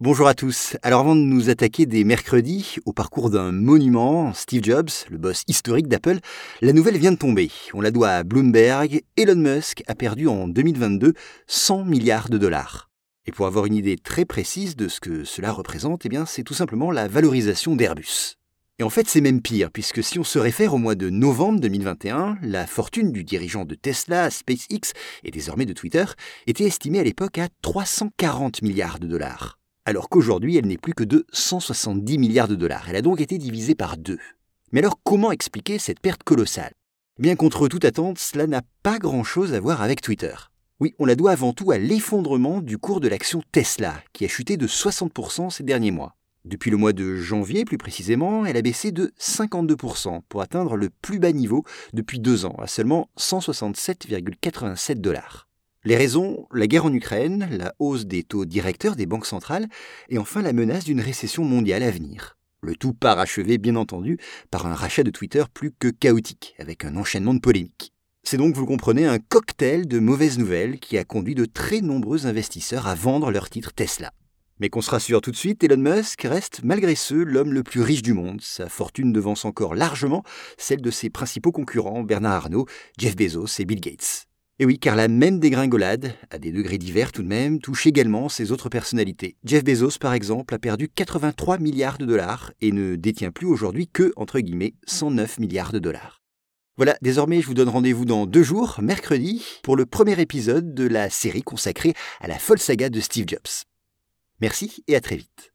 Bonjour à tous. Alors avant de nous attaquer des mercredis au parcours d'un monument, Steve Jobs, le boss historique d'Apple, la nouvelle vient de tomber. On la doit à Bloomberg. Elon Musk a perdu en 2022 100 milliards de dollars. Et pour avoir une idée très précise de ce que cela représente, eh bien c'est tout simplement la valorisation d'Airbus. Et en fait, c'est même pire, puisque si on se réfère au mois de novembre 2021, la fortune du dirigeant de Tesla, SpaceX et désormais de Twitter était estimée à l'époque à 340 milliards de dollars alors qu'aujourd'hui elle n'est plus que de 170 milliards de dollars. Elle a donc été divisée par deux. Mais alors comment expliquer cette perte colossale? Bien contre toute attente, cela n'a pas grand-chose à voir avec Twitter. Oui, on la doit avant tout à l'effondrement du cours de l'action Tesla, qui a chuté de 60% ces derniers mois. Depuis le mois de janvier, plus précisément, elle a baissé de 52% pour atteindre le plus bas niveau depuis deux ans, à seulement 167,87 dollars. Les raisons, la guerre en Ukraine, la hausse des taux directeurs des banques centrales et enfin la menace d'une récession mondiale à venir. Le tout parachevé bien entendu par un rachat de Twitter plus que chaotique, avec un enchaînement de polémiques. C'est donc, vous le comprenez, un cocktail de mauvaises nouvelles qui a conduit de très nombreux investisseurs à vendre leurs titres Tesla. Mais qu'on se rassure tout de suite, Elon Musk reste malgré ce l'homme le plus riche du monde. Sa fortune devance encore largement celle de ses principaux concurrents Bernard Arnault, Jeff Bezos et Bill Gates. Et oui, car la même dégringolade, à des degrés divers tout de même, touche également ses autres personnalités. Jeff Bezos, par exemple, a perdu 83 milliards de dollars et ne détient plus aujourd'hui que, entre guillemets, 109 milliards de dollars. Voilà, désormais je vous donne rendez-vous dans deux jours, mercredi, pour le premier épisode de la série consacrée à la folle saga de Steve Jobs. Merci et à très vite.